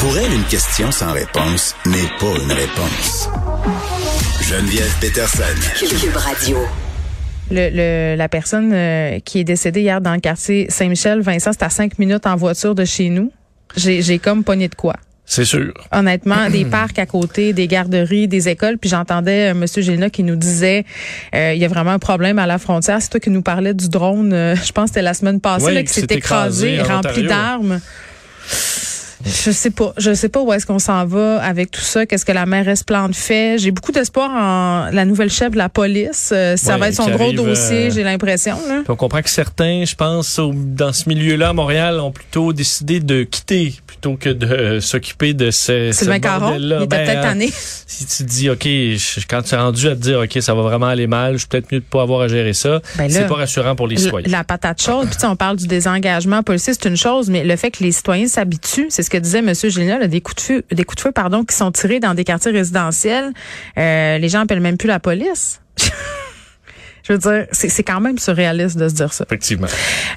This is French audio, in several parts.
Pour elle, une question sans réponse n'est pas une réponse. Geneviève Peterson. Cube Radio. Le, le- la personne euh, qui est décédée hier dans le quartier Saint-Michel, Vincent, c'est à cinq minutes en voiture de chez nous. J'ai j'ai comme pogné de quoi. C'est sûr. Honnêtement, des parcs à côté, des garderies, des écoles. Puis j'entendais euh, Monsieur Géna qui nous disait euh, il y a vraiment un problème à la frontière. C'est toi qui nous parlais du drone, euh, je pense que c'était la semaine passée, Oui, là, qui s'est écrasé, rempli d'armes. Je sais pas, je sais pas où est-ce qu'on s'en va avec tout ça. Qu'est-ce que la mairesse Plante fait J'ai beaucoup d'espoir en la nouvelle chef de la police. Euh, ça Ouais, va être son gros arrive, dossier, euh, j'ai l'impression. on comprend que certains, je pense, au- dans ce milieu-là à Montréal, ont plutôt décidé de quitter plutôt que de euh, s'occuper de ce, ce Caron, il était Ben, peut-être euh, tanné. Si tu te dis, OK, je- quand tu es rendu à te dire, OK, ça va vraiment aller mal, je suis peut-être mieux de pas avoir à gérer ça, Ben c'est pas rassurant pour les citoyens. la patate chaude, puis on parle du désengagement policier, c'est une chose, mais le fait que les citoyens s'habituent, c'est ce que disait M. Gélinas, là, des coups de feu, des coups de feu, pardon, qui sont tirés dans des quartiers résidentiels, euh, les gens appellent même plus la police. Je veux dire, c'est quand même surréaliste de se dire ça. Effectivement.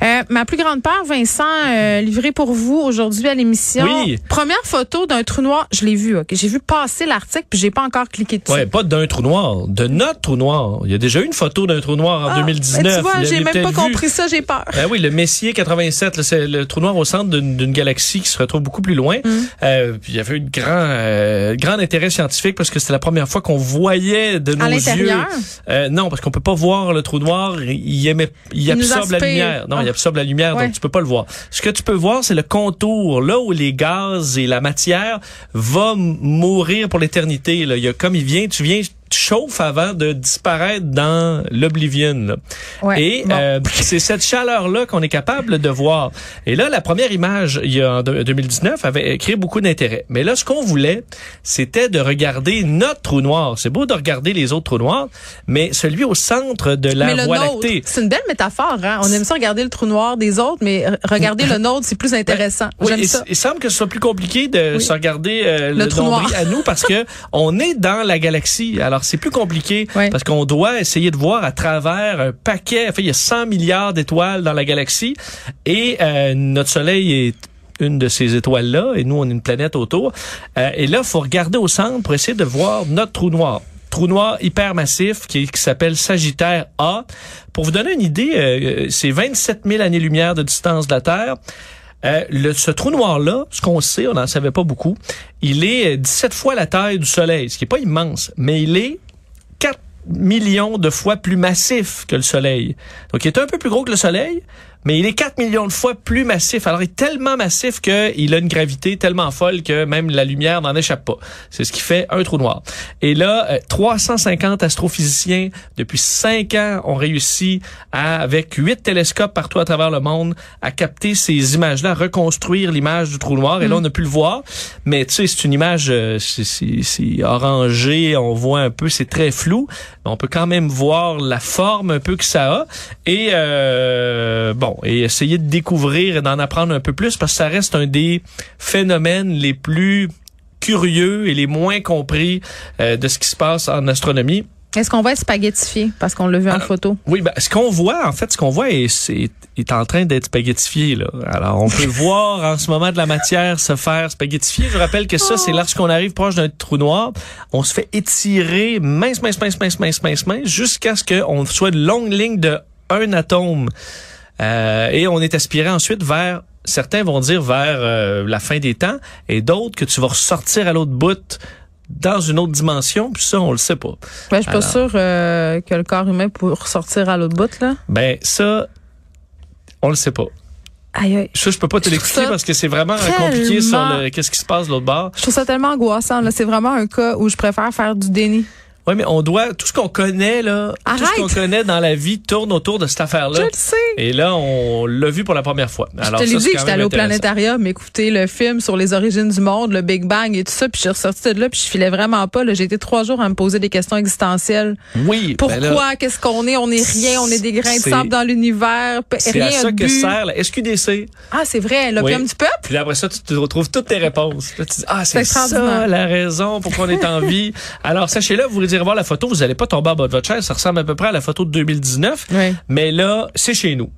Euh, ma plus grande peur, Vincent, euh, livré pour vous aujourd'hui à l'émission. Oui. Première photo d'un trou noir, je l'ai vu. ok. J'ai vu passer l'article, puis j'ai pas encore cliqué dessus. Ouais, pas d'un trou noir, de notre trou noir. Il y a déjà eu une photo d'un trou noir en Ah, 2019. ben tu vois, j'ai même pas vu. compris ça, j'ai peur. Ben oui, le Messier 87, là, c'est le trou noir au centre d'une galaxie qui se retrouve beaucoup plus loin. Mm. Euh, puis il y avait eu de grand, euh, grand intérêt scientifique parce que c'était la première fois qu'on voyait de nos À yeux. l'intérieur? Euh, non, parce qu'on peut pas voir le trou noir. Il, émet, absorbe la lumière. Non, Ah. il absorbe la lumière, Ouais. donc tu peux pas le voir. Ce que tu peux voir, c'est le contour, là où les gaz et la matière vont mourir pour l'éternité. là. Il y a comme il vient, tu viens, tu chauffes avant de disparaître dans l'oblivion. Ouais. Et Bon. euh, c'est cette chaleur-là qu'on est capable de voir. Et là, la première image, il y a en de- 2019, avait créé beaucoup d'intérêt. Mais là, ce qu'on voulait, c'était de regarder notre trou noir. C'est beau de regarder les autres trous noirs, mais celui au centre de la mais le Voie nôtre, lactée. c'est une belle métaphore. Hein? On aime ça regarder le trou noir des autres, mais regarder le nôtre, c'est plus intéressant. Oui, J'aime il, ça. il semble que ce soit plus compliqué de Oui. se regarder euh, le, Le trou noir. à nous parce que on est dans la galaxie. Alors c'est plus compliqué parce qu'on doit essayer de voir à travers un paquet. Enfin, il y a 100 milliards d'étoiles dans la galaxie et euh, notre Soleil est une de ces étoiles-là, et nous, on est une planète autour. Euh, et là, faut regarder au centre pour essayer de voir notre trou noir. Trou noir hypermassif qui, qui s'appelle Sagittaire A. Pour vous donner une idée, euh, c'est 27 000 années-lumière de distance de la Terre. Euh, le, ce trou noir-là, ce qu'on sait, on n'en savait pas beaucoup, il est euh, 17 fois la taille du Soleil, ce qui est pas immense, mais il est 4 millions de fois plus massif que le Soleil. Donc, il est un peu plus gros que le Soleil, mais il est 4 millions de fois plus massif. Alors, il est tellement massif qu'il a une gravité tellement folle que même la lumière n'en échappe pas. C'est ce qui fait un trou noir. Et là, euh, 350 astrophysiciens, depuis 5 ans, ont réussi à, avec 8 télescopes partout à travers le monde, à capter ces images-là, à reconstruire l'image du trou noir. Et là, on a pu le voir. Mais tu sais, c'est une image, euh, c'est orangé, on voit un peu, c'est très flou. Mais on peut quand même voir la forme un peu que ça a. Et euh, bon, et essayer de découvrir et d'en apprendre un peu plus parce que ça reste un des phénomènes les plus curieux et les moins compris euh, de ce qui se passe en astronomie. Est-ce qu'on va être spaghettifié? Parce qu'on l'a vu en Alors, photo? Oui, ben, ce qu'on voit, en fait, ce qu'on voit est, est en train d'être spaghettifié, là. Alors, on peut voir en ce moment de la matière se faire spaghettifier. Je rappelle que ça, c'est lorsqu'on arrive proche d'un trou noir, on se fait étirer mince, mince, mince, mince, mince, mince, mince, jusqu'à ce qu'on soit une longue ligne de un atome. Euh, et on est aspiré ensuite vers certains vont dire vers euh, la fin des temps et d'autres que tu vas ressortir à l'autre bout dans une autre dimension, puis ça, on le sait pas. Ben, je suis pas sûre euh, que le corps humain peut ressortir à l'autre bout, là. Ben, ça, on le sait pas. Aïe, aïe. Ça, je peux pas te l'expliquer parce que c'est vraiment compliqué sur qu'est-ce qui se passe de l'autre bord. Je trouve ça tellement angoissant, là. C'est vraiment un cas où je préfère faire du déni. Oui, mais on doit, tout ce qu'on connaît, là, tout ce Arrête! qu'on connaît dans la vie tourne autour de cette Je affaire-là. le sais. Et là, on l'a vu pour la première fois. Alors, je te l'ai dit j'étais allée au planétarium écouter le film sur les origines du monde, le Big Bang et tout ça, puis je suis ressortie de là, puis je filais vraiment pas. J'ai été trois jours à me poser des questions existentielles. Oui. Pourquoi? ben là, Qu'est-ce qu'on est? On est rien. On est des grains de sable dans l'univers. p- c'est Rien à ça que sert la SQDC. Ah, c'est vrai. L'opium Oui. du peuple? Puis après ça, tu te retrouves toutes tes réponses. Là, tu dis, ah, c'est ça la raison pour qu'on est en vie. Alors, sachez-le, vous irez voir la photo, vous allez pas tomber en bas de votre chaise. Ça ressemble à peu près à la photo de 2019. Oui. Mais là, c'est chez nous.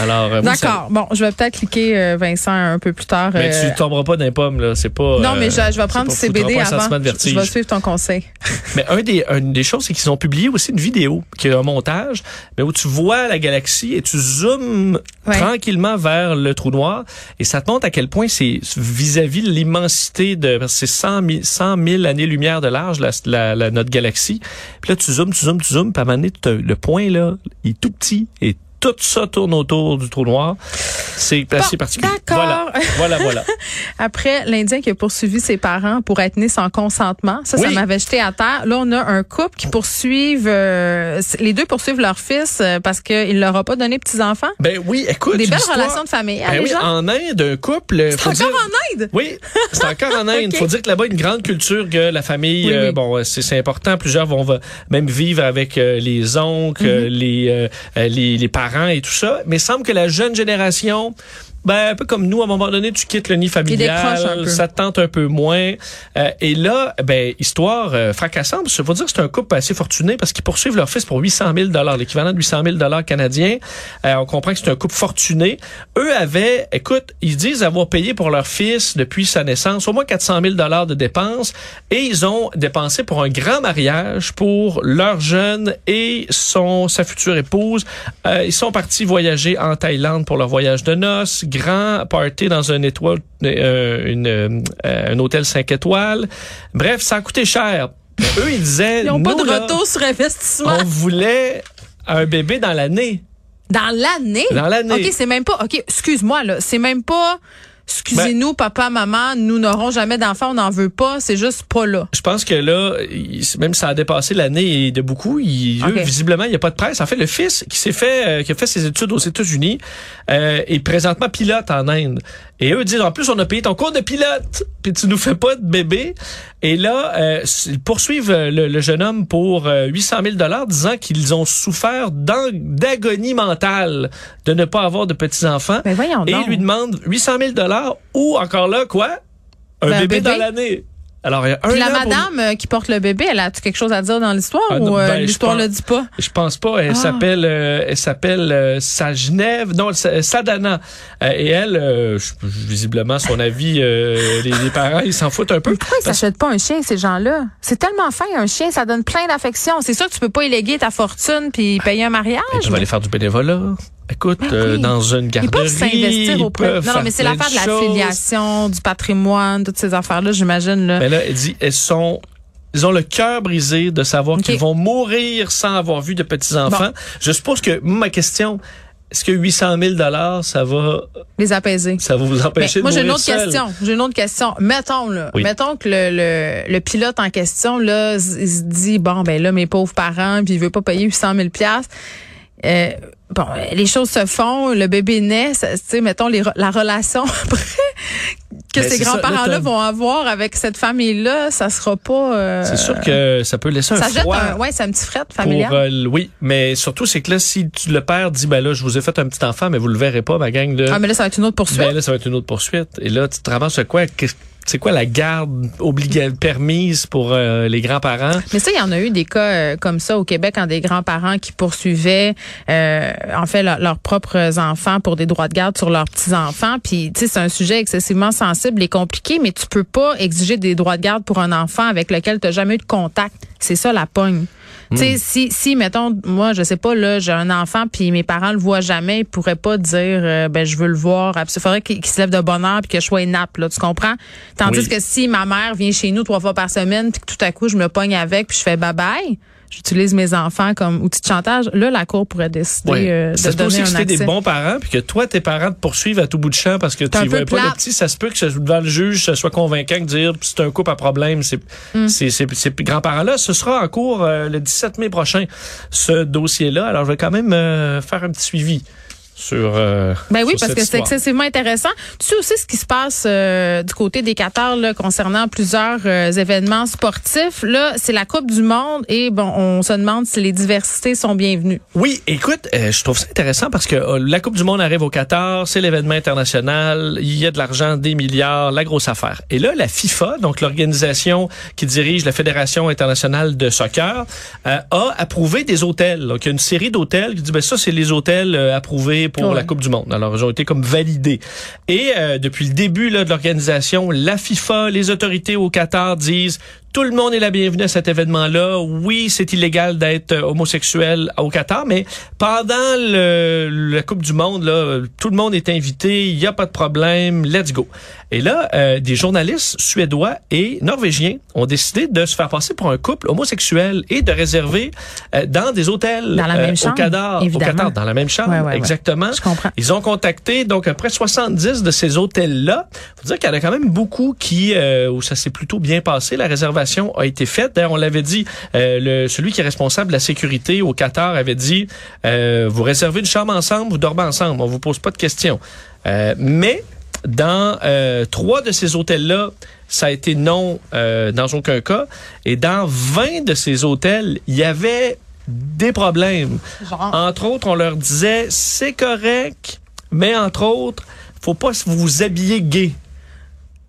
Alors, euh, D'accord. Bon, je vais peut-être cliquer euh, Vincent un peu plus tard. Mais euh, tu tomberas pas dans les pommes, là. C'est pas. non, euh, mais je, je vais c'est prendre du CBD avant. Je, je vais suivre ton conseil. Mais un des, une des choses, c'est qu'ils ont publié aussi une vidéo qui est un montage, mais où tu vois la galaxie et tu zoomes Ouais. tranquillement vers le trou noir et ça te montre à quel point c'est vis-à-vis de l'immensité de c'est 100 000, 100 000 années-lumière de large la, la- la- notre galaxie. Puis là, tu zoomes, tu zoomes, tu zoomes, puis à un moment donné, le point là, il est tout petit et tout ça tourne autour du trou noir. C'est assez particulier. d'accord. Voilà, voilà, voilà. Après, l'Indien qui a poursuivi ses parents pour être né sans consentement, ça, ça m'avait jeté à terre. Là, on a un couple qui poursuivent, euh, les deux poursuivent leur fils euh, parce qu'il leur a pas donné petits-enfants. Ben oui, écoute. Des belles relations de famille, Ben oui, gens? en Inde, un couple. C'est encore dire- en Inde? Oui, c'est encore en Inde. Il faut dire que là-bas, il y a une grande culture que la famille, Oui, euh, oui. bon, euh, c'est c'est important. Plusieurs vont même vivre avec euh, les oncles, les, euh, les les parents Mais il semble que la jeune génération ben, un peu comme nous, à un moment donné, tu quittes le nid familial, ça te tente un peu moins. Euh, et là, ben, histoire euh, fracassante. Il faut dire que c'est un couple assez fortuné parce qu'ils poursuivent leur fils pour 800 000 l'équivalent de 800 000 canadiens. Euh, on comprend que c'est un couple fortuné. Eux avaient, écoute, ils disent avoir payé pour leur fils depuis sa naissance au moins 400 000 de dépenses et ils ont dépensé pour un grand mariage pour leur jeune et son sa future épouse. Euh, ils sont partis voyager en Thaïlande pour leur voyage de noces, grand party dans un étoile, euh, une, euh, un hôtel 5 étoiles. Bref, ça a coûté cher. Eux, ils disaient, Ils n'ont pas de là, retour sur investissement. on voulait un bébé dans l'année. Dans l'année? Dans l'année. OK, c'est même pas. OK, excuse-moi, là. C'est même pas. Excusez-nous, papa, maman, nous n'aurons jamais d'enfants, on n'en veut pas, c'est juste pas là. Je pense que là, même si ça a dépassé l'année de beaucoup, il, eux, Ok. visiblement, il n'y a pas de presse. En fait, le fils qui s'est fait, euh, qui a fait ses études aux États-Unis, euh, est présentement pilote en Inde. Et eux disent, en plus, on a payé ton cours de pilote, puis tu nous fais pas de bébé. Et là, euh, ils poursuivent euh, le, le jeune homme pour euh, 800 000 dollars, disant qu'ils ont souffert d'agonie mentale de ne pas avoir de petits enfants. Ben Et ils lui demandent 800 000 dollars ou encore là quoi? Un Ben, bébé. dans l'année. Alors il y a un Puis la madame euh, qui porte le bébé, elle a quelque chose à dire dans l'histoire Ah, ou euh, ben, je l'histoire pense- le dit pas? Je pense pas. Elle Ah. s'appelle, euh, elle s'appelle euh, Sajnev, non Sa- Sadana. Euh, et elle, euh, visiblement, son avis, euh, les, les parents, ils s'en foutent un peu. Pourquoi ils s'achètent pas un chien, ces gens-là? C'est tellement fin, un chien, ça donne plein d'affection. C'est sûr que tu peux pas éléguer ta fortune puis payer un mariage. Ils peuvent aller faire du bénévolat. Écoute, Ben euh, oui. dans une Ils garderie, peuvent s'investir ils auprès. Non, non, mais c'est l'affaire de la choses. filiation, du patrimoine, toutes ces affaires-là, j'imagine. Là. Mais là, elle dit, elles sont, ils ont le cœur brisé de savoir qu'ils vont mourir sans avoir vu de petits enfants. Je suppose que ma question, est-ce que 800 000 dollars, ça va, Les apaiser. ça va vous Mais empêcher moi, de j'ai une mourir autre seul? question. J'ai une autre question. Mettons, là, Oui. mettons que le, le, le pilote en question, là, il se dit, bon, ben là, mes pauvres parents, puis il veut pas payer 800 000 piastres. Euh, bon, les choses se font, le bébé naît, tu sais, mettons les, la relation après que Ben, ces grands-parents-là vont avoir avec cette famille-là, ça sera pas. euh, C'est sûr que ça peut laisser un ça jette froid. un, ouais, c'est un petit fret pour, familial. euh, l- oui, mais surtout, c'est que là, si tu, le père dit, ben là, je vous ai fait un petit enfant, mais vous le verrez pas, ma gang de... ah, mais là, ça va être une autre poursuite. ben là, ça va être une autre poursuite. Et là, tu te ramasses quoi? C'est quoi la garde obliga permise pour euh, les grands-parents? Mais ça, il y en a eu des cas euh, comme ça au Québec, en des grands-parents qui poursuivaient, euh, en fait, leur- leurs propres enfants pour des droits de garde sur leurs petits-enfants. Puis, tu sais, c'est un sujet excessivement sensible et compliqué, mais tu peux pas exiger des droits de garde pour un enfant avec lequel tu n'as jamais eu de contact. C'est ça la pogne. Tu sais, si, si, mettons, moi, je sais pas, là, j'ai un enfant puis mes parents le voient jamais, ils pourraient pas dire, euh, ben, je veux le voir. Il faudrait qu'il se lève de bonne heure puis que je sois inapte, là, tu comprends? Tandis Oui. que si ma mère vient chez nous trois fois par semaine puis que tout à coup, je me pogne avec puis je fais bye-bye, j'utilise mes enfants comme outil de chantage, là, la cour pourrait décider Oui. euh, de ça se donner aussi un que accès. des bons parents, puis que toi, tes parents te poursuivent à tout bout de champ parce que tu peu voyais pas le petit. Ça se peut que devant le juge, ça soit convaincant de dire c'est un couple à problème. C'est, Mm. c'est, c'est- ces grands-parents-là, ce sera en cours euh, le 17 mai prochain, ce dossier-là. Alors, je vais quand même euh, faire un petit suivi sur. euh, Ben oui, sur parce cette que c'est excessivement intéressant. Tu sais aussi ce qui se passe euh, du côté des Qatar là, concernant plusieurs euh, événements sportifs. Là, c'est la Coupe du Monde et bon, on se demande si les diversités sont bienvenues. Oui, écoute, euh, je trouve ça intéressant parce que euh, la Coupe du Monde arrive au Qatar, c'est l'événement international, il y a de l'argent, des milliards, la grosse affaire. Et là, la FIFA, donc l'organisation qui dirige la Fédération internationale de soccer, euh, a approuvé des hôtels. Donc, il y a une série d'hôtels qui dit, ben ça, c'est les hôtels euh, approuvés qualifiés pour Ouais. la Coupe du Monde. Alors, ils ont été comme validés. Et euh, depuis le début là, de l'organisation, la FIFA, les autorités au Qatar disent tout le monde est la bienvenue à cet événement-là. Oui, c'est illégal d'être euh, homosexuel au Qatar, mais pendant le, la Coupe du Monde, là, tout le monde est invité, il n'y a pas de problème, let's go. Et là, euh, des journalistes suédois et norvégiens ont décidé de se faire passer pour un couple homosexuel et de réserver euh, dans des hôtels Dans la euh, même au chambre, Qatar, au. Qatar, dans la même chambre, Ouais, ouais, ouais. exactement. Je comprends. Ils ont contacté donc après 70 de ces hôtels-là. Faut dire qu'il y en a quand même beaucoup qui euh, où ça s'est plutôt bien passé. La réservation a été faite. D'ailleurs, on l'avait dit. euh, le, celui qui est responsable de la sécurité au Qatar avait dit euh, vous réservez une chambre ensemble, vous dormez ensemble. On vous pose pas de questions. Euh, mais dans trois de ces hôtels-là, ça a été non dans aucun cas. Et dans 20 de ces hôtels, il y avait des problèmes. Genre? Entre autres, on leur disait c'est correct, mais entre autres, faut pas vous habiller gay.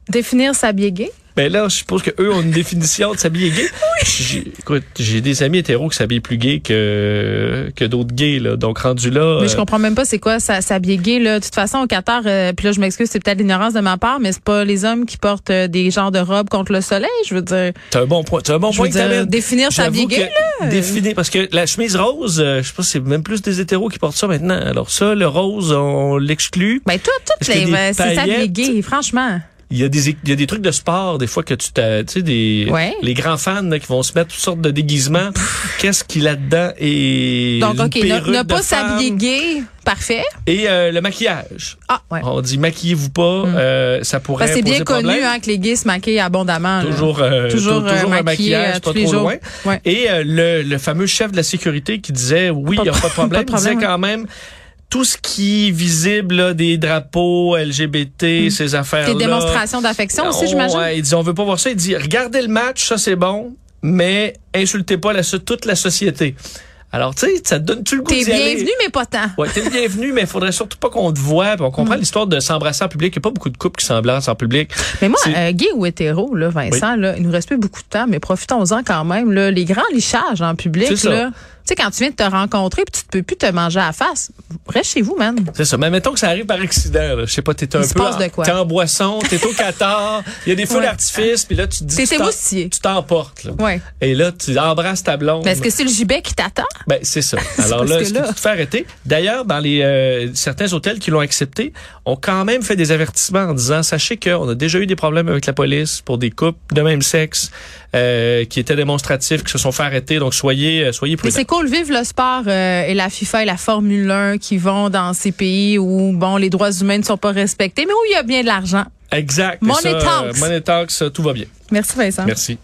Définir s'habiller gay? Ben là, je suppose que eux ont une définition de s'habiller gay. J'ai- Écoute, j'ai des amis hétéros qui s'habillent plus gay que que d'autres gays là. Donc rendu là, Mais je euh, comprends même pas c'est quoi ça s'habiller gay là. De toute façon au Qatar, euh, puis là je m'excuse, c'est peut-être l'ignorance de ma part, mais c'est pas les hommes qui portent euh, des genres de robes contre le soleil. Je veux dire, t'as un bon point. T'as un bon je point que dire définir s'habiller gay. que définir parce que la chemise rose, euh, je sais pas, si c'est même plus des hétéros qui portent ça maintenant. Alors ça, le rose, on l'exclut. Ben tout, des ben, c'est s'habiller gay, franchement. Il y a des il y a des trucs de sport des fois que tu t'as- tu sais des Ouais. les grands fans là, qui vont se mettre toutes sortes de déguisements. Qu'est-ce qu'il a là-dedans et Donc ok, ne, pas s'habiller gay, parfait. et euh, le maquillage. Ah ouais. On dit maquillez-vous pas, Mm. euh, ça pourrait que c'est bien connu problème. hein, que les gays se maquillent abondamment. là. Toujours, euh, Toujours, tou- euh, toujours un maquillage euh, pas tous les trop jours. loin. Ouais. Et euh, le, le fameux chef de la sécurité qui disait oui, il n'y a pas de problème, pas de disait problème, quand même tout ce qui est visible, là, des drapeaux LGBT, ces affaires-là. Des démonstrations d'affection aussi, j'imagine? ouais, il dit on veut pas voir ça. Il dit regardez le match, ça c'est bon, mais insultez pas la, toute la société. Alors tu sais, ça te donne tu le goût T'es bienvenu, mais pas tant. Ouais, t'es bienvenu, mais il faudrait surtout pas qu'on te voie. On comprend Mm. l'histoire de s'embrasser en public. Il n'y a pas beaucoup de couples qui s'embrassent en public. Mais moi, euh, gay ou hétéro, là, Vincent, là, il nous reste plus beaucoup de temps, mais profitons-en quand même. Là, les grands lichages en public, ça. Sais, quand tu viens de te rencontrer puis tu te peux plus te manger à la face, reste chez vous, man. C'est ça. Mais mettons que ça arrive par accident. Je sais pas, t'es un Il se peu passe de en, quoi? t'es en boisson, t'es au Qatar, il y a des feux Ouais. d'artifice, puis là tu te dis T'es tu t'emportes. là. Ouais. Et là tu embrasses ta blonde. Mais est-ce que c'est le gibet qui t'attend? Ben, c'est ça. Alors parce là, que est-ce que là- tu te fais arrêter? D'ailleurs, dans les euh, certains hôtels qui l'ont accepté, ont quand même fait des avertissements en disant sachez qu'on a déjà eu des problèmes avec la police pour des couples de même sexe euh, qui étaient démonstratifs, qui se sont fait arrêter. Donc soyez euh, soyez prudents. c'est cool, vive le sport euh, et la FIFA et la Formule 1 qui vont dans ces pays où, bon, les droits humains ne sont pas respectés, mais où il y a bien de l'argent. Exact. Money ça, talks. Money talks, tout va bien. Merci, Vincent. Merci.